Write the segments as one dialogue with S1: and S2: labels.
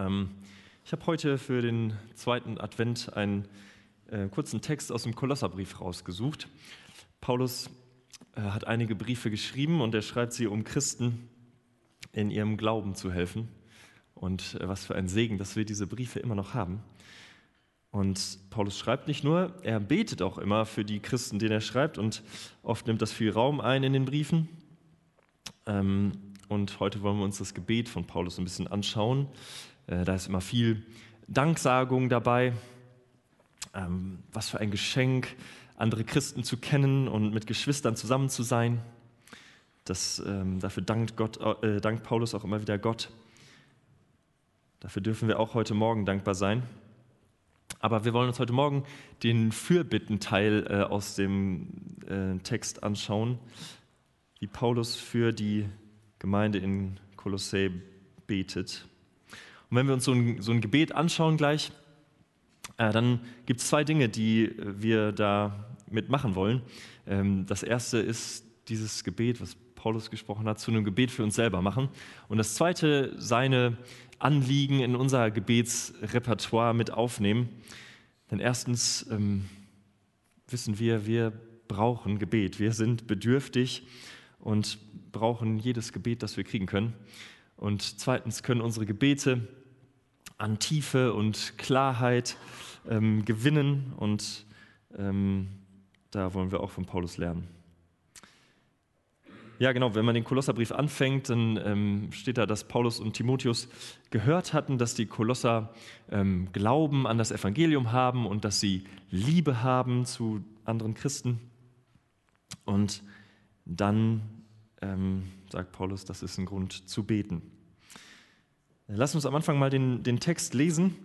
S1: Ähm, ich habe heute für den zweiten Advent einen äh, kurzen Text aus dem Kolosserbrief rausgesucht. Paulus äh, hat einige Briefe geschrieben und er schreibt sie, um Christen in ihrem Glauben zu helfen. Und äh, was für ein Segen, dass wir diese Briefe immer noch haben. Und Paulus schreibt nicht nur, er betet auch immer für die Christen, denen er schreibt. Und oft nimmt das viel Raum ein in den Briefen. Ähm, und heute wollen wir uns das Gebet von Paulus ein bisschen anschauen. Äh, da ist immer viel Danksagung dabei. Ähm, was für ein Geschenk, andere Christen zu kennen und mit Geschwistern zusammen zu sein. Das, ähm, dafür dankt, Gott, äh, dankt Paulus auch immer wieder Gott. Dafür dürfen wir auch heute Morgen dankbar sein. Aber wir wollen uns heute Morgen den Fürbittenteil äh, aus dem äh, Text anschauen, wie Paulus für die Gemeinde in Kolossä betet. Und wenn wir uns so ein, so ein Gebet anschauen gleich, äh, dann gibt es zwei Dinge, die wir da mitmachen wollen. Ähm, das erste ist dieses Gebet, was Paulus gesprochen hat, zu einem Gebet für uns selber machen. Und das zweite, seine Anliegen in unser Gebetsrepertoire mit aufnehmen. Denn erstens ähm, wissen wir, wir brauchen Gebet. Wir sind bedürftig und brauchen jedes Gebet, das wir kriegen können. Und zweitens können unsere Gebete an Tiefe und Klarheit ähm, gewinnen und ähm, da wollen wir auch von Paulus lernen. Ja, genau, wenn man den Kolosserbrief anfängt, dann ähm, steht da, dass Paulus und Timotheus gehört hatten, dass die Kolosser ähm, Glauben an das Evangelium haben und dass sie Liebe haben zu anderen Christen. Und dann ähm, sagt Paulus, das ist ein Grund zu beten. Lass uns am Anfang mal den, den Text lesen,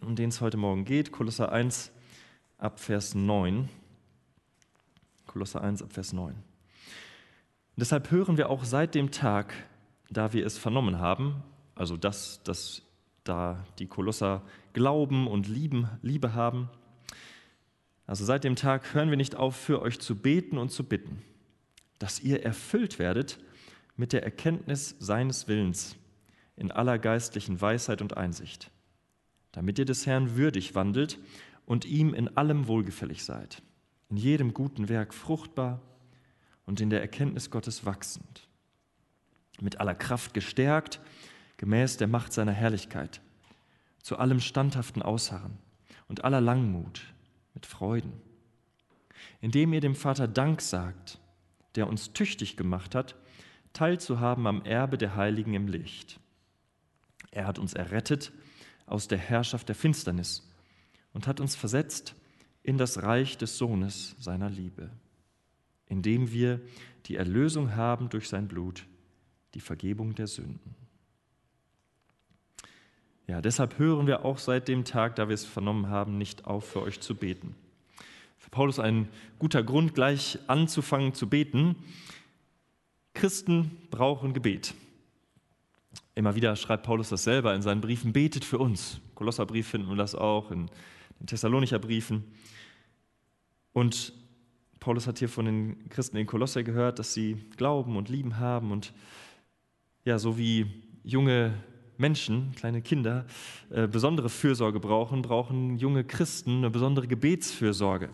S1: um den es heute Morgen geht. Kolosser 1 ab Vers 9. Kolosser 1 ab Vers 9. Und deshalb hören wir auch seit dem Tag, da wir es vernommen haben, also das, dass da die Kolosser Glauben und Lieben, Liebe haben, also seit dem Tag hören wir nicht auf, für euch zu beten und zu bitten, dass ihr erfüllt werdet mit der Erkenntnis seines Willens in aller geistlichen Weisheit und Einsicht, damit ihr des Herrn würdig wandelt und ihm in allem wohlgefällig seid, in jedem guten Werk fruchtbar und in der Erkenntnis Gottes wachsend, mit aller Kraft gestärkt, gemäß der Macht seiner Herrlichkeit, zu allem standhaften Ausharren und aller Langmut mit Freuden, indem ihr dem Vater Dank sagt, der uns tüchtig gemacht hat, teilzuhaben am Erbe der Heiligen im Licht er hat uns errettet aus der Herrschaft der Finsternis und hat uns versetzt in das Reich des Sohnes seiner Liebe, indem wir die Erlösung haben durch sein Blut, die Vergebung der Sünden. Ja, deshalb hören wir auch seit dem Tag, da wir es vernommen haben, nicht auf, für euch zu beten. Für Paulus ein guter Grund, gleich anzufangen zu beten. Christen brauchen Gebet. Immer wieder schreibt Paulus das selber in seinen Briefen, betet für uns. Kolosserbrief finden wir das auch, in den Thessalonicher Briefen. Und Paulus hat hier von den Christen in Kolosse gehört, dass sie Glauben und Lieben haben und ja, so wie junge Menschen, kleine Kinder, äh, besondere Fürsorge brauchen, brauchen junge Christen eine besondere Gebetsfürsorge.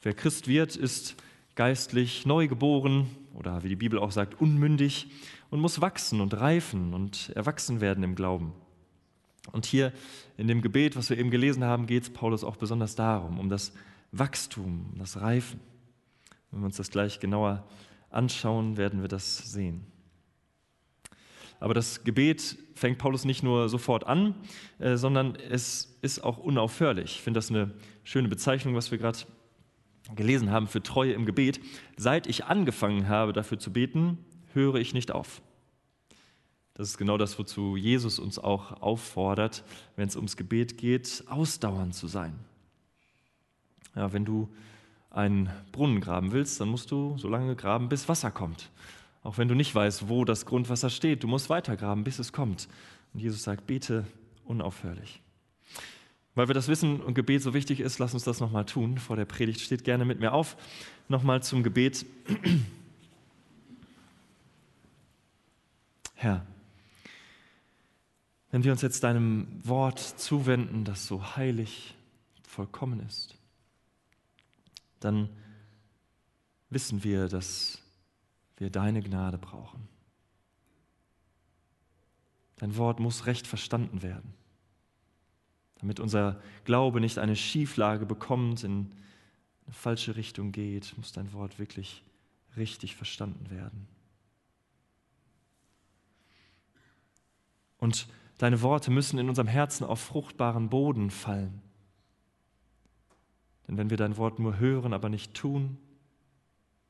S1: Wer Christ wird, ist geistlich neugeboren oder wie die Bibel auch sagt, unmündig und muss wachsen und reifen und erwachsen werden im Glauben. Und hier in dem Gebet, was wir eben gelesen haben, geht es Paulus auch besonders darum, um das Wachstum, um das Reifen. Wenn wir uns das gleich genauer anschauen, werden wir das sehen. Aber das Gebet fängt Paulus nicht nur sofort an, äh, sondern es ist auch unaufhörlich. Ich finde das eine schöne Bezeichnung, was wir gerade gelesen haben für Treue im Gebet. Seit ich angefangen habe, dafür zu beten, höre ich nicht auf. Das ist genau das, wozu Jesus uns auch auffordert, wenn es ums Gebet geht, ausdauernd zu sein. Ja, wenn du einen Brunnen graben willst, dann musst du so lange graben, bis Wasser kommt. Auch wenn du nicht weißt, wo das Grundwasser steht, du musst weiter graben, bis es kommt. Und Jesus sagt, bete unaufhörlich. Weil wir das Wissen und Gebet so wichtig ist, lass uns das nochmal tun. Vor der Predigt steht gerne mit mir auf. Nochmal zum Gebet. Herr, wenn wir uns jetzt deinem Wort zuwenden, das so heilig, vollkommen ist, dann wissen wir, dass wir deine Gnade brauchen. Dein Wort muss recht verstanden werden, damit unser Glaube nicht eine Schieflage bekommt, in eine falsche Richtung geht, muss dein Wort wirklich richtig verstanden werden. Und Deine Worte müssen in unserem Herzen auf fruchtbaren Boden fallen. Denn wenn wir dein Wort nur hören, aber nicht tun,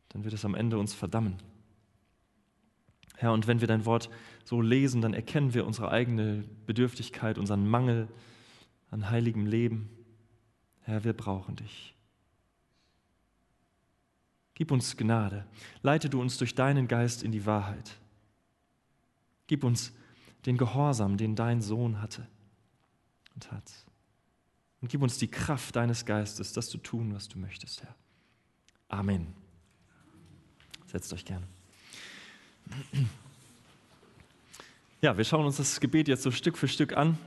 S1: dann wird es am Ende uns verdammen. Herr, und wenn wir dein Wort so lesen, dann erkennen wir unsere eigene Bedürftigkeit, unseren Mangel an heiligem Leben. Herr, wir brauchen dich. Gib uns Gnade. Leite du uns durch deinen Geist in die Wahrheit. Gib uns Gnade den Gehorsam, den dein Sohn hatte und hat. Und gib uns die Kraft deines Geistes, das zu tun, was du möchtest, Herr. Amen. Setzt euch gerne. Ja, wir schauen uns das Gebet jetzt so Stück für Stück an.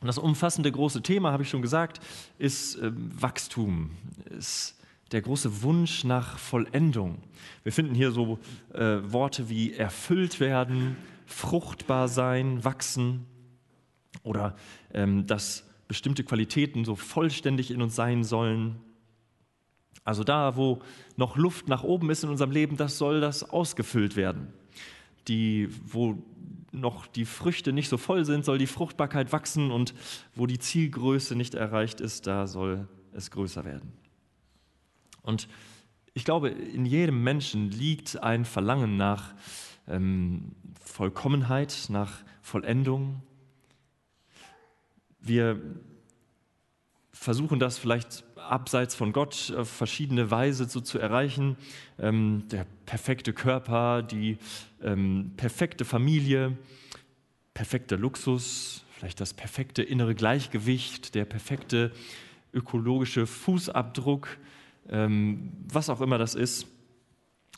S1: Und das umfassende große Thema, habe ich schon gesagt, ist äh, Wachstum, ist der große Wunsch nach Vollendung. Wir finden hier so äh, Worte wie erfüllt werden, fruchtbar sein, wachsen oder ähm, dass bestimmte Qualitäten so vollständig in uns sein sollen. Also da, wo noch Luft nach oben ist in unserem Leben, das soll das ausgefüllt werden. Die, wo noch die Früchte nicht so voll sind, soll die Fruchtbarkeit wachsen und wo die Zielgröße nicht erreicht ist, da soll es größer werden. Und ich glaube, in jedem Menschen liegt ein Verlangen nach ähm, Vollkommenheit, nach Vollendung. Wir versuchen das vielleicht abseits von Gott auf verschiedene Weise so zu erreichen. Ähm, der perfekte Körper, die ähm, perfekte Familie, perfekter Luxus, vielleicht das perfekte innere Gleichgewicht, der perfekte ökologische Fußabdruck, ähm, was auch immer das ist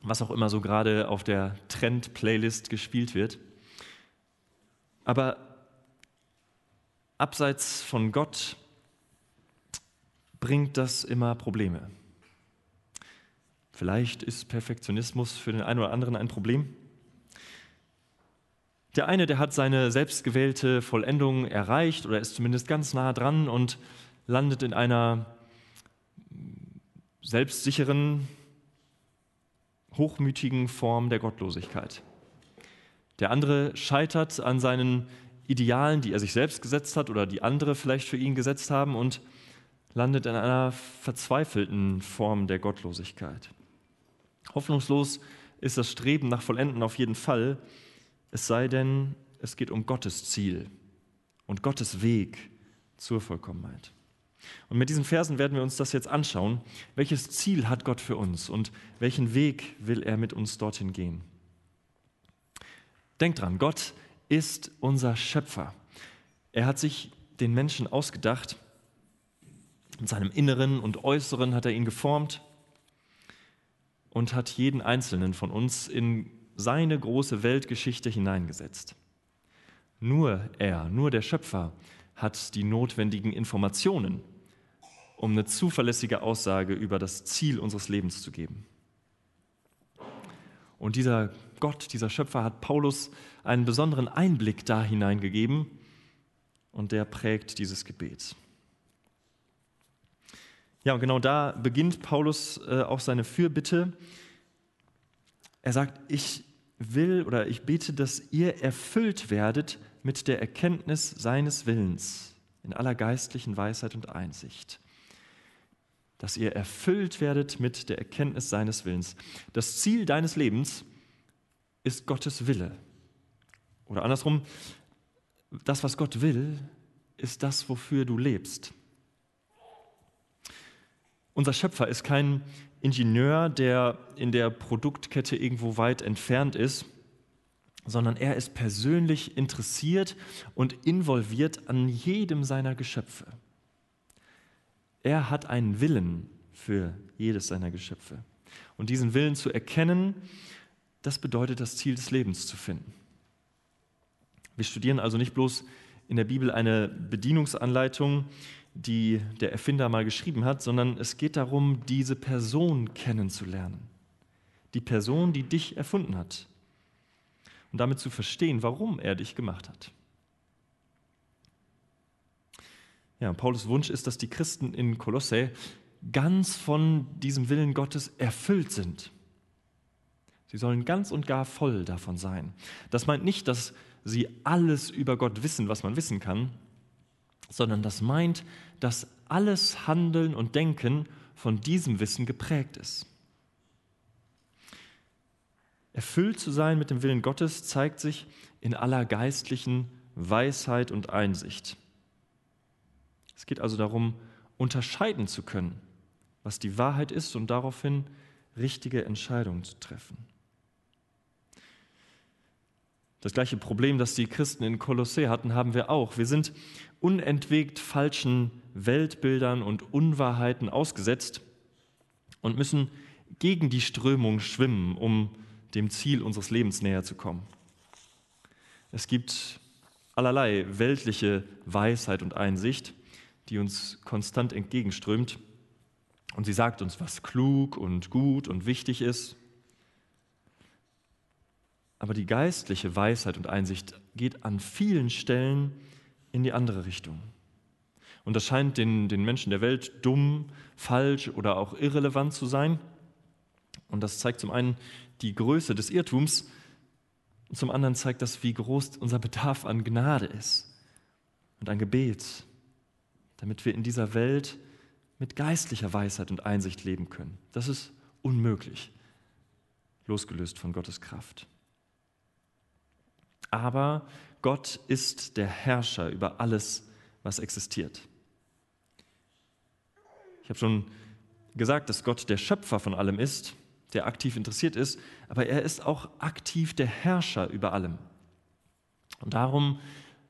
S1: was auch immer so gerade auf der Trend-Playlist gespielt wird. Aber abseits von Gott bringt das immer Probleme. Vielleicht ist Perfektionismus für den einen oder anderen ein Problem. Der eine, der hat seine selbstgewählte Vollendung erreicht oder ist zumindest ganz nah dran und landet in einer selbstsicheren, hochmütigen Form der Gottlosigkeit. Der andere scheitert an seinen Idealen, die er sich selbst gesetzt hat oder die andere vielleicht für ihn gesetzt haben und landet in einer verzweifelten Form der Gottlosigkeit. Hoffnungslos ist das Streben nach Vollenden auf jeden Fall, es sei denn, es geht um Gottes Ziel und Gottes Weg zur Vollkommenheit. Und mit diesen Versen werden wir uns das jetzt anschauen. Welches Ziel hat Gott für uns und welchen Weg will er mit uns dorthin gehen? Denkt dran, Gott ist unser Schöpfer. Er hat sich den Menschen ausgedacht. In seinem Inneren und Äußeren hat er ihn geformt und hat jeden einzelnen von uns in seine große Weltgeschichte hineingesetzt. Nur er, nur der Schöpfer hat die notwendigen Informationen um eine zuverlässige Aussage über das Ziel unseres Lebens zu geben. Und dieser Gott, dieser Schöpfer hat Paulus einen besonderen Einblick da hineingegeben und der prägt dieses Gebet. Ja, und genau da beginnt Paulus äh, auch seine Fürbitte. Er sagt, ich will oder ich bete, dass ihr erfüllt werdet mit der Erkenntnis seines Willens in aller geistlichen Weisheit und Einsicht dass ihr erfüllt werdet mit der Erkenntnis seines Willens. Das Ziel deines Lebens ist Gottes Wille. Oder andersrum, das, was Gott will, ist das, wofür du lebst. Unser Schöpfer ist kein Ingenieur, der in der Produktkette irgendwo weit entfernt ist, sondern er ist persönlich interessiert und involviert an jedem seiner Geschöpfe. Er hat einen Willen für jedes seiner Geschöpfe. Und diesen Willen zu erkennen, das bedeutet das Ziel des Lebens zu finden. Wir studieren also nicht bloß in der Bibel eine Bedienungsanleitung, die der Erfinder mal geschrieben hat, sondern es geht darum, diese Person kennenzulernen. Die Person, die dich erfunden hat. Und damit zu verstehen, warum er dich gemacht hat. Ja, Paulus Wunsch ist, dass die Christen in Kolosse ganz von diesem Willen Gottes erfüllt sind. Sie sollen ganz und gar voll davon sein. Das meint nicht, dass sie alles über Gott wissen, was man wissen kann, sondern das meint, dass alles Handeln und Denken von diesem Wissen geprägt ist. Erfüllt zu sein mit dem Willen Gottes zeigt sich in aller geistlichen Weisheit und Einsicht. Es geht also darum, unterscheiden zu können, was die Wahrheit ist und daraufhin richtige Entscheidungen zu treffen. Das gleiche Problem, das die Christen in Kolossä hatten, haben wir auch. Wir sind unentwegt falschen Weltbildern und Unwahrheiten ausgesetzt und müssen gegen die Strömung schwimmen, um dem Ziel unseres Lebens näher zu kommen. Es gibt allerlei weltliche Weisheit und Einsicht, die uns konstant entgegenströmt. Und sie sagt uns, was klug und gut und wichtig ist. Aber die geistliche Weisheit und Einsicht geht an vielen Stellen in die andere Richtung. Und das scheint den, den Menschen der Welt dumm, falsch oder auch irrelevant zu sein. Und das zeigt zum einen die Größe des Irrtums, und zum anderen zeigt das, wie groß unser Bedarf an Gnade ist und an Gebet, damit wir in dieser Welt mit geistlicher Weisheit und Einsicht leben können. Das ist unmöglich, losgelöst von Gottes Kraft. Aber Gott ist der Herrscher über alles, was existiert. Ich habe schon gesagt, dass Gott der Schöpfer von allem ist, der aktiv interessiert ist, aber er ist auch aktiv der Herrscher über allem. Und darum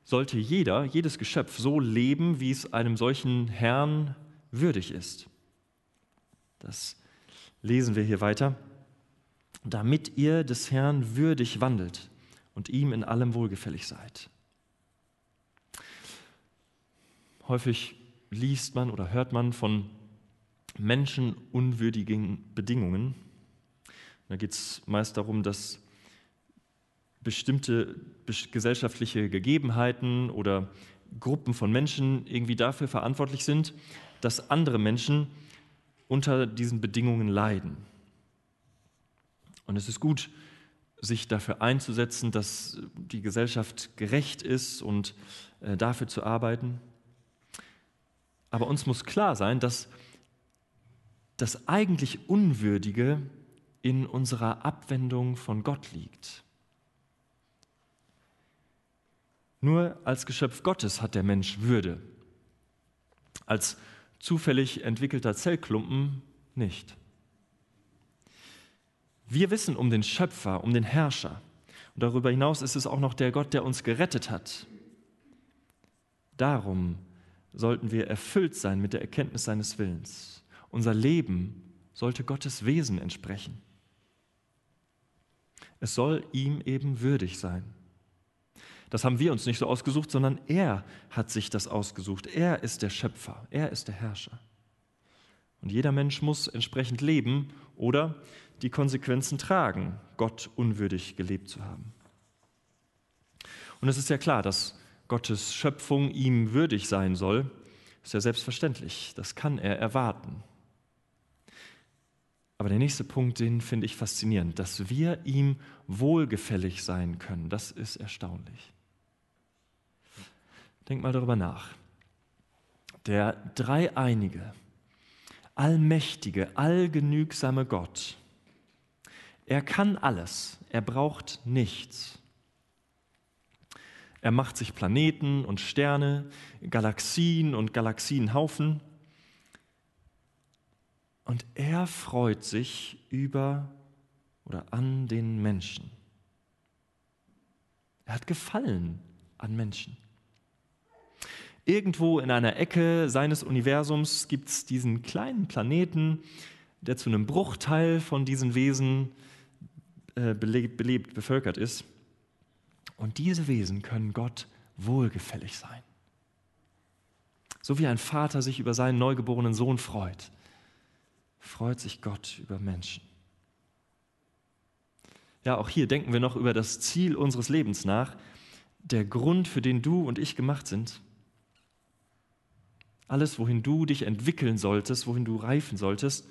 S1: sollte jeder, jedes Geschöpf so leben, wie es einem solchen Herrn würdig ist. Das lesen wir hier weiter. Damit ihr des Herrn würdig wandelt und ihm in allem wohlgefällig seid. Häufig liest man oder hört man von menschenunwürdigen Bedingungen. Da geht es meist darum, dass bestimmte gesellschaftliche Gegebenheiten oder Gruppen von Menschen irgendwie dafür verantwortlich sind, dass andere Menschen unter diesen Bedingungen leiden. Und es ist gut, sich dafür einzusetzen, dass die Gesellschaft gerecht ist und äh, dafür zu arbeiten. Aber uns muss klar sein, dass das eigentlich Unwürdige in unserer Abwendung von Gott liegt. Nur als Geschöpf Gottes hat der Mensch Würde. Als zufällig entwickelter Zellklumpen nicht. Wir wissen um den Schöpfer, um den Herrscher. Und darüber hinaus ist es auch noch der Gott, der uns gerettet hat. Darum sollten wir erfüllt sein mit der Erkenntnis seines Willens. Unser Leben sollte Gottes Wesen entsprechen. Es soll ihm eben würdig sein. Das haben wir uns nicht so ausgesucht, sondern er hat sich das ausgesucht. Er ist der Schöpfer, er ist der Herrscher. Und jeder Mensch muss entsprechend leben oder die Konsequenzen tragen, Gott unwürdig gelebt zu haben. Und es ist ja klar, dass Gottes Schöpfung ihm würdig sein soll. Ist ja selbstverständlich. Das kann er erwarten. Aber der nächste Punkt, den finde ich faszinierend, dass wir ihm wohlgefällig sein können. Das ist erstaunlich. Denk mal darüber nach. Der dreieinige, allmächtige, allgenügsame Gott, er kann alles, er braucht nichts. Er macht sich Planeten und Sterne, Galaxien und Galaxienhaufen. Und er freut sich über oder an den Menschen. Er hat Gefallen an Menschen. Irgendwo in einer Ecke seines Universums gibt es diesen kleinen Planeten, der zu einem Bruchteil von diesen Wesen äh, belebt, belebt, bevölkert ist. Und diese Wesen können Gott wohlgefällig sein. So wie ein Vater sich über seinen neugeborenen Sohn freut, freut sich Gott über Menschen. Ja, auch hier denken wir noch über das Ziel unseres Lebens nach, der Grund, für den du und ich gemacht sind. Alles, wohin du dich entwickeln solltest, wohin du reifen solltest,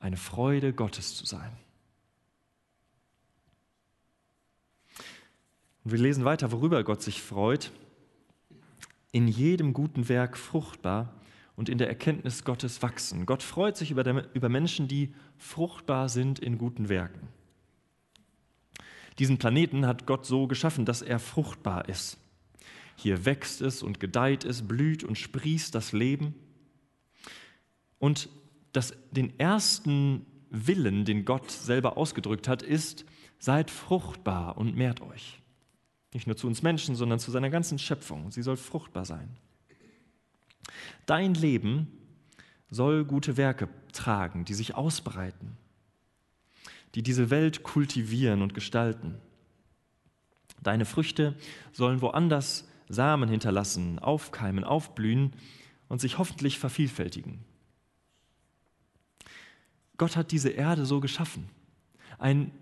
S1: eine Freude Gottes zu sein. Und wir lesen weiter, worüber Gott sich freut. In jedem guten Werk fruchtbar und in der Erkenntnis Gottes wachsen. Gott freut sich über, der, über Menschen, die fruchtbar sind in guten Werken. Diesen Planeten hat Gott so geschaffen, dass er fruchtbar ist. Hier wächst es und gedeiht es, blüht und sprießt das Leben. Und das, den ersten Willen, den Gott selber ausgedrückt hat, ist, seid fruchtbar und mehrt euch. Nicht nur zu uns Menschen, sondern zu seiner ganzen Schöpfung. Sie soll fruchtbar sein. Dein Leben soll gute Werke tragen, die sich ausbreiten, die diese Welt kultivieren und gestalten. Deine Früchte sollen woanders Samen hinterlassen, aufkeimen, aufblühen und sich hoffentlich vervielfältigen. Gott hat diese Erde so geschaffen. Ein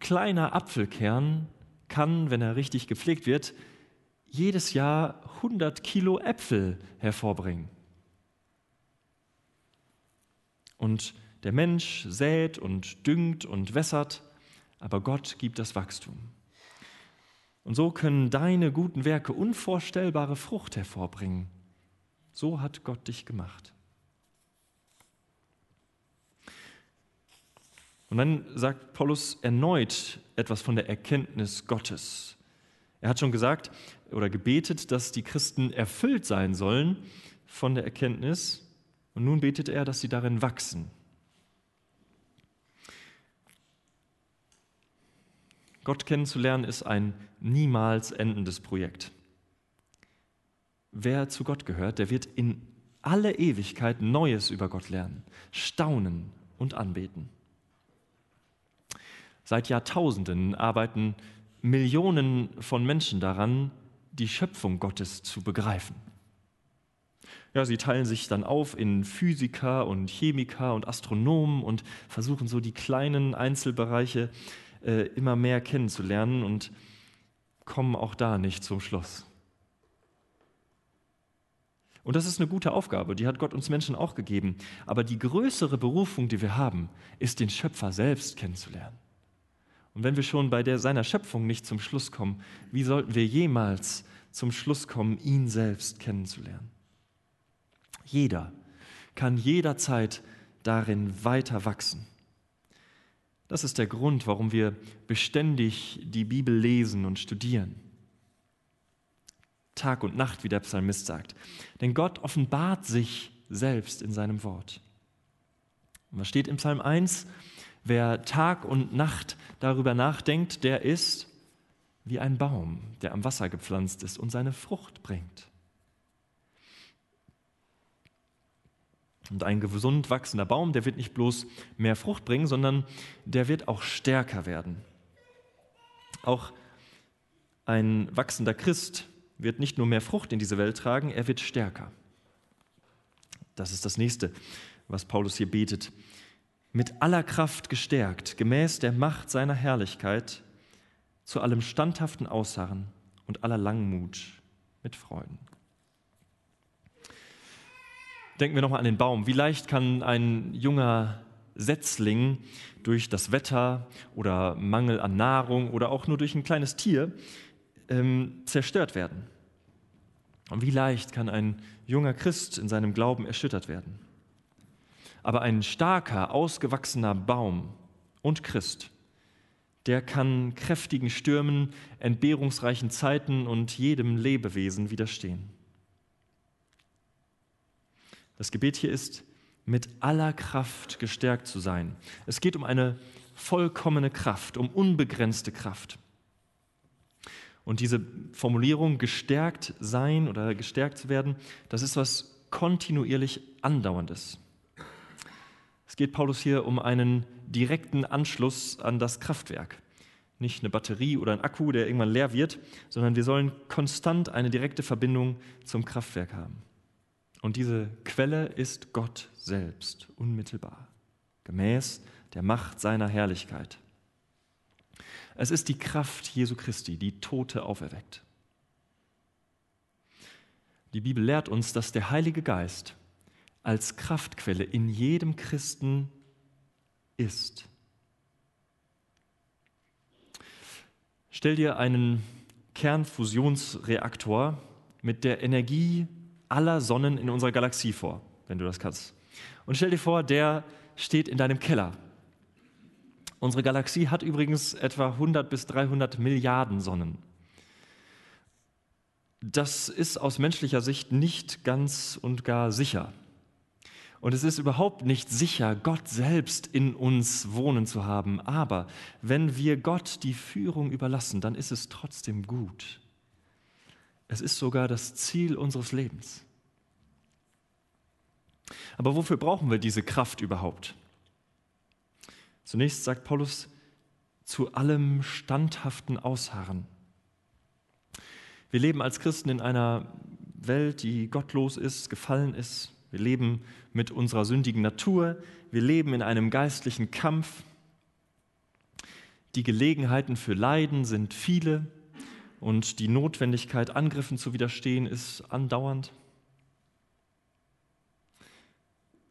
S1: kleiner Apfelkern kann, wenn er richtig gepflegt wird, jedes Jahr 100 Kilo Äpfel hervorbringen. Und der Mensch sät und düngt und wässert, aber Gott gibt das Wachstum. Und so können deine guten Werke unvorstellbare Frucht hervorbringen. So hat Gott dich gemacht. Und dann sagt Paulus erneut etwas von der Erkenntnis Gottes. Er hat schon gesagt oder gebetet, dass die Christen erfüllt sein sollen von der Erkenntnis. Und nun betet er, dass sie darin wachsen. Gott kennenzulernen ist ein niemals endendes Projekt. Wer zu Gott gehört, der wird in alle Ewigkeit Neues über Gott lernen, staunen und anbeten. Seit Jahrtausenden arbeiten Millionen von Menschen daran, die Schöpfung Gottes zu begreifen. Ja, sie teilen sich dann auf in Physiker und Chemiker und Astronomen und versuchen so die kleinen Einzelbereiche äh, immer mehr kennenzulernen und kommen auch da nicht zum Schluss. Und das ist eine gute Aufgabe, die hat Gott uns Menschen auch gegeben. Aber die größere Berufung, die wir haben, ist den Schöpfer selbst kennenzulernen. Und wenn wir schon bei der, seiner Schöpfung nicht zum Schluss kommen, wie sollten wir jemals zum Schluss kommen, ihn selbst kennenzulernen? Jeder kann jederzeit darin weiter wachsen. Das ist der Grund, warum wir beständig die Bibel lesen und studieren. Tag und Nacht, wie der Psalmist sagt. Denn Gott offenbart sich selbst in seinem Wort. Und was steht im Psalm 1? Wer Tag und Nacht darüber nachdenkt, der ist wie ein Baum, der am Wasser gepflanzt ist und seine Frucht bringt. Und ein gesund wachsender Baum, der wird nicht bloß mehr Frucht bringen, sondern der wird auch stärker werden. Auch ein wachsender Christ wird nicht nur mehr Frucht in diese Welt tragen, er wird stärker. Das ist das nächste, was Paulus hier betet. Mit aller Kraft gestärkt, gemäß der Macht seiner Herrlichkeit, zu allem standhaften Ausharren und aller Langmut mit Freuden. Denken wir nochmal an den Baum. Wie leicht kann ein junger Setzling durch das Wetter oder Mangel an Nahrung oder auch nur durch ein kleines Tier ähm, zerstört werden? Und wie leicht kann ein junger Christ in seinem Glauben erschüttert werden? Aber ein starker, ausgewachsener Baum und Christ, der kann kräftigen Stürmen, entbehrungsreichen Zeiten und jedem Lebewesen widerstehen. Das Gebet hier ist, mit aller Kraft gestärkt zu sein. Es geht um eine vollkommene Kraft, um unbegrenzte Kraft. Und diese Formulierung gestärkt sein oder gestärkt zu werden, das ist was kontinuierlich andauerndes. Es geht Paulus hier um einen direkten Anschluss an das Kraftwerk. nicht eine Batterie oder ein Akku, der irgendwann leer wird, sondern wir sollen konstant eine direkte Verbindung zum Kraftwerk haben. Und diese Quelle ist Gott selbst, unmittelbar, gemäß der Macht seiner Herrlichkeit. Es ist die Kraft Jesu Christi, die Tote auferweckt. Die Bibel lehrt uns, dass der Heilige Geist als Kraftquelle in jedem Christen ist. Stell dir einen Kernfusionsreaktor mit der Energie aller Sonnen in unserer Galaxie vor, wenn du das kannst. Und stell dir vor, der steht in deinem Keller. Unsere Galaxie hat übrigens etwa 100 bis 300 Milliarden Sonnen. Das ist aus menschlicher Sicht nicht ganz und gar sicher. Und es ist überhaupt nicht sicher, Gott selbst in uns wohnen zu haben. Aber wenn wir Gott die Führung überlassen, dann ist es trotzdem gut. Es ist sogar das Ziel unseres Lebens. Aber wofür brauchen wir diese Kraft überhaupt? Zunächst sagt Paulus, zu allem standhaften Ausharren. Wir leben als Christen in einer Welt, die gottlos ist, gefallen ist, wir leben mit unserer sündigen Natur. Wir leben in einem geistlichen Kampf. Die Gelegenheiten für Leiden sind viele und die Notwendigkeit, Angriffen zu widerstehen, ist andauernd.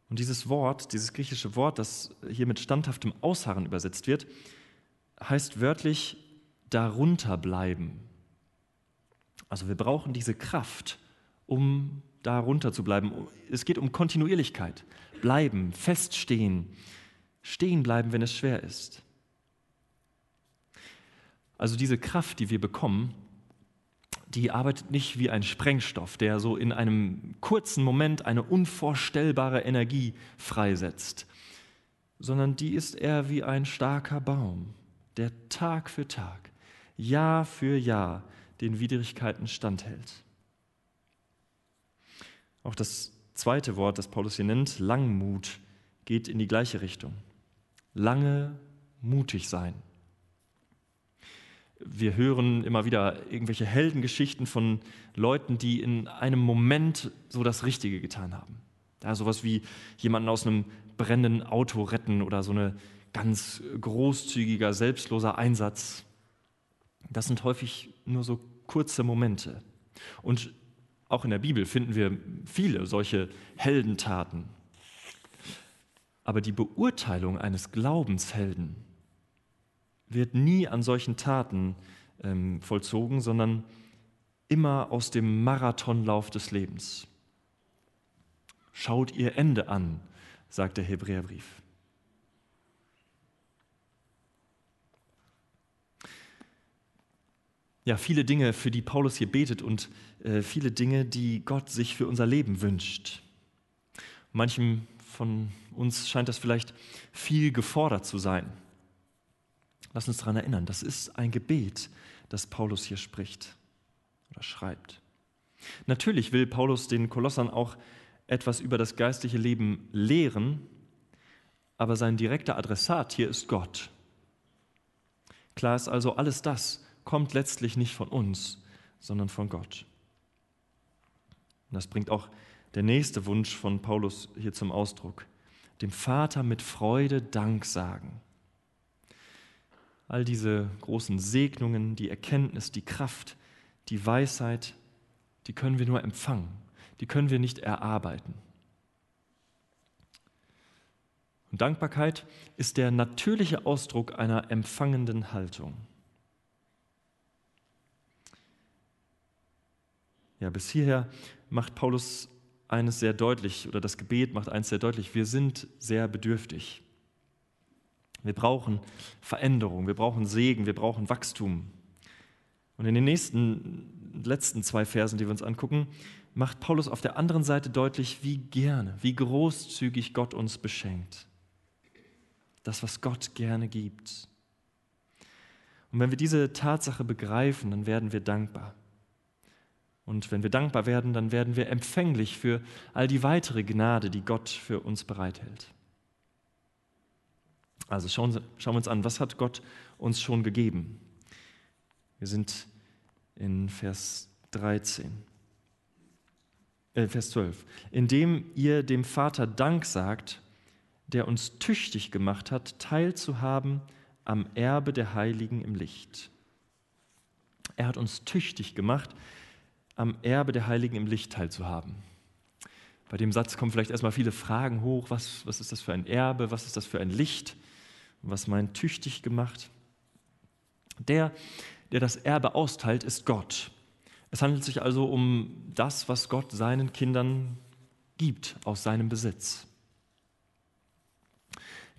S1: Und dieses Wort, dieses griechische Wort, das hier mit standhaftem Ausharren übersetzt wird, heißt wörtlich darunter bleiben. Also wir brauchen diese Kraft, um darunter zu bleiben. Es geht um Kontinuierlichkeit. Bleiben, feststehen, stehen bleiben, wenn es schwer ist. Also diese Kraft, die wir bekommen, die arbeitet nicht wie ein Sprengstoff, der so in einem kurzen Moment eine unvorstellbare Energie freisetzt, sondern die ist eher wie ein starker Baum, der Tag für Tag, Jahr für Jahr den Widrigkeiten standhält. Auch das zweite Wort, das Paulus hier nennt, Langmut, geht in die gleiche Richtung. Lange mutig sein. Wir hören immer wieder irgendwelche Heldengeschichten von Leuten, die in einem Moment so das Richtige getan haben. Ja, sowas wie jemanden aus einem brennenden Auto retten oder so ein ganz großzügiger, selbstloser Einsatz. Das sind häufig nur so kurze Momente. Und auch in der Bibel finden wir viele solche Heldentaten. Aber die Beurteilung eines Glaubenshelden wird nie an solchen Taten ähm, vollzogen, sondern immer aus dem Marathonlauf des Lebens. Schaut ihr Ende an, sagt der Hebräerbrief. ja, viele Dinge, für die Paulus hier betet und äh, viele Dinge, die Gott sich für unser Leben wünscht. Manchem von uns scheint das vielleicht viel gefordert zu sein. Lass uns daran erinnern, das ist ein Gebet, das Paulus hier spricht oder schreibt. Natürlich will Paulus den Kolossern auch etwas über das geistliche Leben lehren, aber sein direkter Adressat hier ist Gott. Klar ist also, alles das, kommt letztlich nicht von uns, sondern von Gott. Und das bringt auch der nächste Wunsch von Paulus hier zum Ausdruck. Dem Vater mit Freude Dank sagen. All diese großen Segnungen, die Erkenntnis, die Kraft, die Weisheit, die können wir nur empfangen, die können wir nicht erarbeiten. Und Dankbarkeit ist der natürliche Ausdruck einer empfangenden Haltung. Ja, bis hierher macht Paulus eines sehr deutlich, oder das Gebet macht eines sehr deutlich, wir sind sehr bedürftig. Wir brauchen Veränderung, wir brauchen Segen, wir brauchen Wachstum. Und in den nächsten, letzten zwei Versen, die wir uns angucken, macht Paulus auf der anderen Seite deutlich, wie gerne, wie großzügig Gott uns beschenkt. Das, was Gott gerne gibt. Und wenn wir diese Tatsache begreifen, dann werden wir dankbar. Und wenn wir dankbar werden, dann werden wir empfänglich für all die weitere Gnade, die Gott für uns bereithält. Also schauen, schauen wir uns an, was hat Gott uns schon gegeben. Wir sind in Vers 13. Äh, Vers 12. Indem ihr dem Vater Dank sagt, der uns tüchtig gemacht hat, teilzuhaben am Erbe der Heiligen im Licht. Er hat uns tüchtig gemacht, am Erbe der Heiligen im Licht teilzuhaben. Bei dem Satz kommen vielleicht erstmal viele Fragen hoch. Was, was ist das für ein Erbe? Was ist das für ein Licht? Was meint tüchtig gemacht? Der, der das Erbe austeilt, ist Gott. Es handelt sich also um das, was Gott seinen Kindern gibt aus seinem Besitz.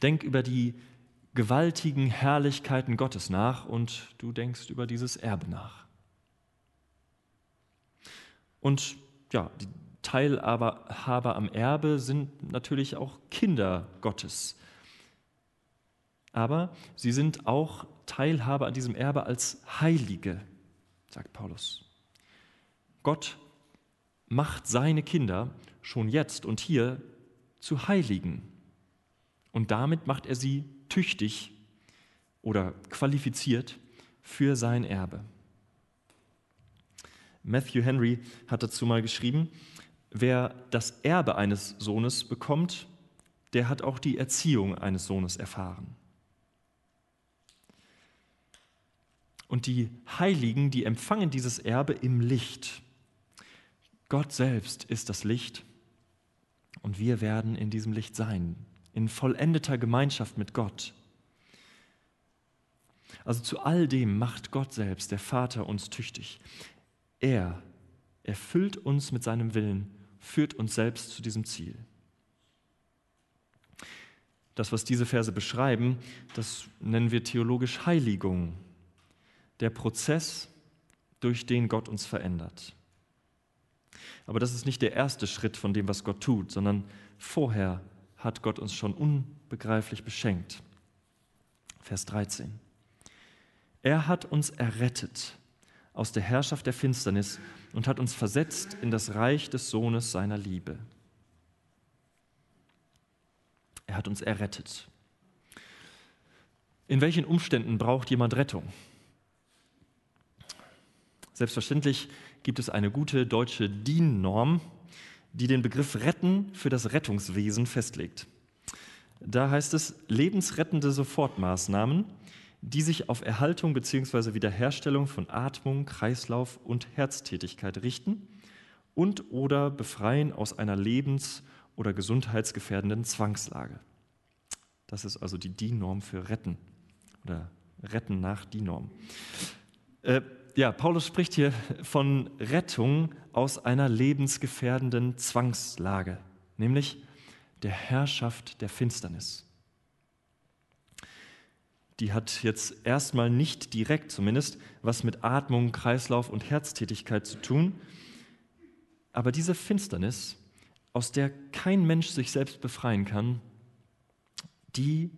S1: Denk über die gewaltigen Herrlichkeiten Gottes nach und du denkst über dieses Erbe nach. Und ja, die Teilhaber am Erbe sind natürlich auch Kinder Gottes. Aber sie sind auch Teilhaber an diesem Erbe als Heilige, sagt Paulus. Gott macht seine Kinder schon jetzt und hier zu Heiligen. Und damit macht er sie tüchtig oder qualifiziert für sein Erbe. Matthew Henry hat dazu mal geschrieben, wer das Erbe eines Sohnes bekommt, der hat auch die Erziehung eines Sohnes erfahren. Und die Heiligen, die empfangen dieses Erbe im Licht. Gott selbst ist das Licht und wir werden in diesem Licht sein, in vollendeter Gemeinschaft mit Gott. Also zu all dem macht Gott selbst, der Vater, uns tüchtig. Er erfüllt uns mit seinem Willen, führt uns selbst zu diesem Ziel. Das, was diese Verse beschreiben, das nennen wir theologisch Heiligung, der Prozess, durch den Gott uns verändert. Aber das ist nicht der erste Schritt von dem, was Gott tut, sondern vorher hat Gott uns schon unbegreiflich beschenkt. Vers 13. Er hat uns errettet aus der Herrschaft der Finsternis und hat uns versetzt in das Reich des Sohnes seiner Liebe. Er hat uns errettet. In welchen Umständen braucht jemand Rettung? Selbstverständlich gibt es eine gute deutsche DIN-Norm, die den Begriff Retten für das Rettungswesen festlegt. Da heißt es lebensrettende Sofortmaßnahmen, die sich auf Erhaltung bzw. Wiederherstellung von Atmung, Kreislauf und Herztätigkeit richten und oder befreien aus einer lebens- oder gesundheitsgefährdenden Zwangslage. Das ist also die DIN-Norm für Retten oder Retten nach DIN-Norm. Äh, ja, Paulus spricht hier von Rettung aus einer lebensgefährdenden Zwangslage, nämlich der Herrschaft der Finsternis. Die hat jetzt erstmal nicht direkt zumindest was mit Atmung, Kreislauf und Herztätigkeit zu tun, aber diese Finsternis, aus der kein Mensch sich selbst befreien kann, die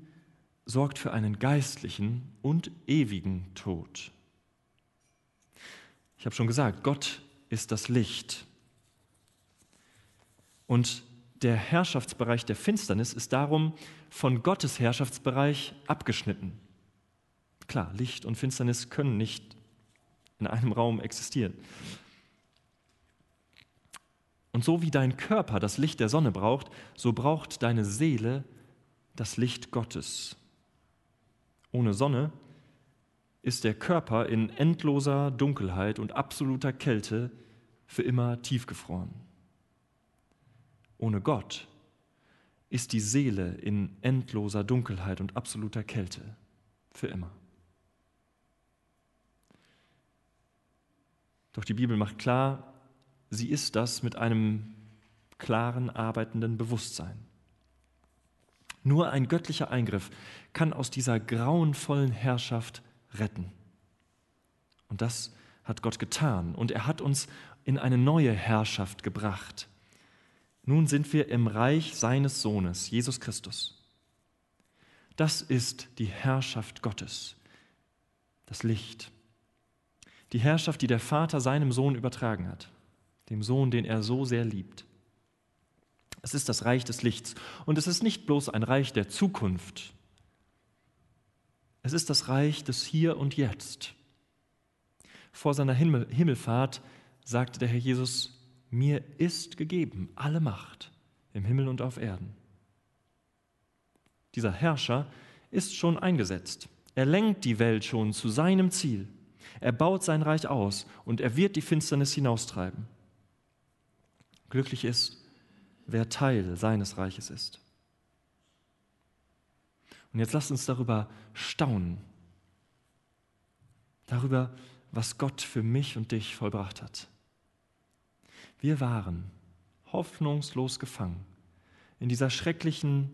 S1: sorgt für einen geistlichen und ewigen Tod. Ich habe schon gesagt, Gott ist das Licht. Und der Herrschaftsbereich der Finsternis ist darum von Gottes Herrschaftsbereich abgeschnitten. Klar, Licht und Finsternis können nicht in einem Raum existieren. Und so wie dein Körper das Licht der Sonne braucht, so braucht deine Seele das Licht Gottes. Ohne Sonne ist der Körper in endloser Dunkelheit und absoluter Kälte für immer tiefgefroren. Ohne Gott ist die Seele in endloser Dunkelheit und absoluter Kälte für immer. Doch die Bibel macht klar, sie ist das mit einem klaren, arbeitenden Bewusstsein. Nur ein göttlicher Eingriff kann aus dieser grauenvollen Herrschaft retten. Und das hat Gott getan. Und er hat uns in eine neue Herrschaft gebracht. Nun sind wir im Reich seines Sohnes, Jesus Christus. Das ist die Herrschaft Gottes, das Licht. Die Herrschaft, die der Vater seinem Sohn übertragen hat, dem Sohn, den er so sehr liebt. Es ist das Reich des Lichts und es ist nicht bloß ein Reich der Zukunft, Es ist das Reich des Hier und Jetzt. Vor seiner Himmel Himmelfahrt sagte der Herr Jesus, mir ist gegeben alle Macht im Himmel und auf Erden. Dieser Herrscher ist schon eingesetzt. Er lenkt die Welt schon zu seinem Ziel. Er baut sein Reich aus und er wird die Finsternis hinaustreiben. Glücklich ist, wer Teil seines Reiches ist. Und jetzt lasst uns darüber staunen. Darüber, was Gott für mich und dich vollbracht hat. Wir waren hoffnungslos gefangen in dieser schrecklichen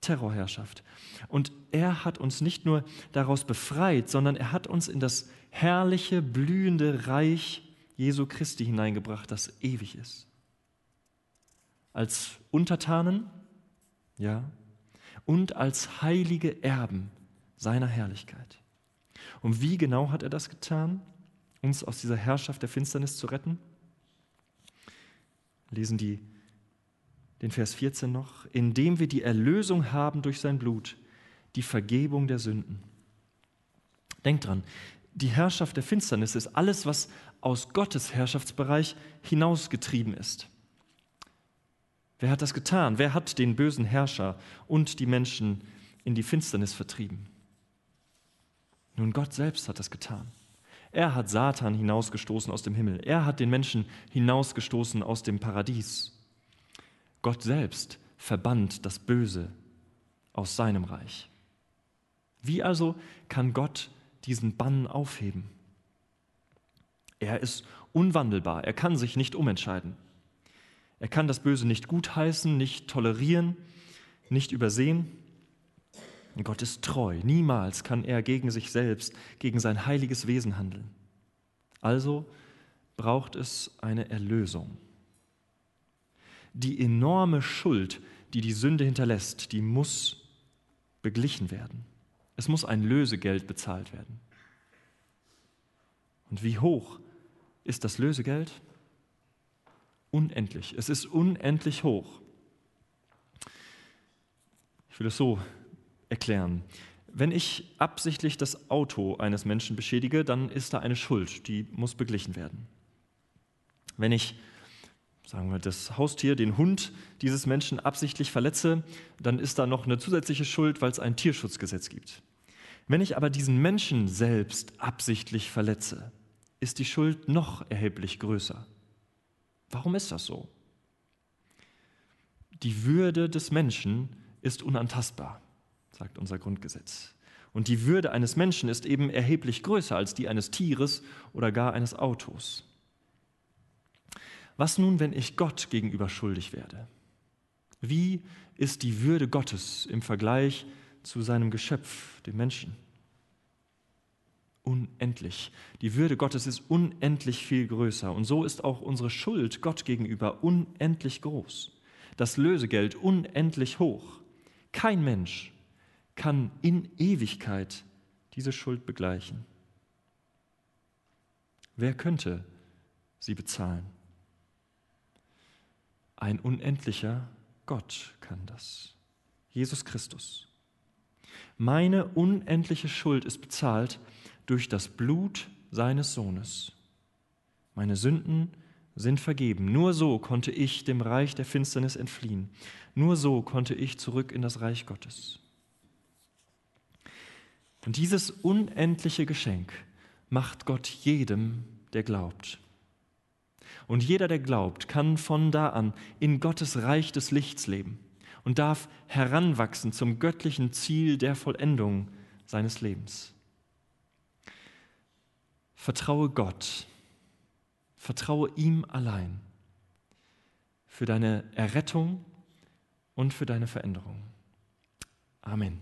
S1: Terrorherrschaft. Und er hat uns nicht nur daraus befreit, sondern er hat uns in das herrliche, blühende Reich Jesu Christi hineingebracht, das ewig ist. Als Untertanen, ja, und als heilige Erben seiner Herrlichkeit. Und wie genau hat er das getan, uns aus dieser Herrschaft der Finsternis zu retten? Lesen die den Vers 14 noch, indem wir die Erlösung haben durch sein Blut, die Vergebung der Sünden. Denkt dran, die Herrschaft der Finsternis ist alles, was aus Gottes Herrschaftsbereich hinausgetrieben ist. Wer hat das getan? Wer hat den bösen Herrscher und die Menschen in die Finsternis vertrieben? Nun, Gott selbst hat das getan. Er hat Satan hinausgestoßen aus dem Himmel. Er hat den Menschen hinausgestoßen aus dem Paradies. Gott selbst verbannt das Böse aus seinem Reich. Wie also kann Gott diesen Bann aufheben? Er ist unwandelbar, er kann sich nicht umentscheiden. Er kann das Böse nicht gutheißen, nicht tolerieren, nicht übersehen. Gott ist treu, niemals kann er gegen sich selbst, gegen sein heiliges Wesen handeln. Also braucht es eine Erlösung. Die enorme Schuld, die die Sünde hinterlässt, die muss beglichen werden. Es muss ein Lösegeld bezahlt werden. Und wie hoch ist das Lösegeld? Unendlich. Es ist unendlich hoch. Ich will es so erklären. Wenn ich absichtlich das Auto eines Menschen beschädige, dann ist da eine Schuld, die muss beglichen werden. Wenn ich sagen wir, das Haustier, den Hund dieses Menschen absichtlich verletze, dann ist da noch eine zusätzliche Schuld, weil es ein Tierschutzgesetz gibt. Wenn ich aber diesen Menschen selbst absichtlich verletze, ist die Schuld noch erheblich größer. Warum ist das so? Die Würde des Menschen ist unantastbar, sagt unser Grundgesetz. Und die Würde eines Menschen ist eben erheblich größer als die eines Tieres oder gar eines Autos. Was nun, wenn ich Gott gegenüber schuldig werde? Wie ist die Würde Gottes im Vergleich zu seinem Geschöpf, dem Menschen? Unendlich. Die Würde Gottes ist unendlich viel größer. Und so ist auch unsere Schuld Gott gegenüber unendlich groß. Das Lösegeld unendlich hoch. Kein Mensch kann in Ewigkeit diese Schuld begleichen. Wer könnte sie bezahlen? Ein unendlicher Gott kann das. Jesus Christus. Meine unendliche Schuld ist bezahlt durch das Blut seines Sohnes. Meine Sünden sind vergeben. Nur so konnte ich dem Reich der Finsternis entfliehen. Nur so konnte ich zurück in das Reich Gottes. Und dieses unendliche Geschenk macht Gott jedem, der glaubt. Und jeder, der glaubt, kann von da an in Gottes Reich des Lichts leben und darf heranwachsen zum göttlichen Ziel der Vollendung seines Lebens. Vertraue Gott. Vertraue ihm allein für deine Errettung und für deine Veränderung. Amen.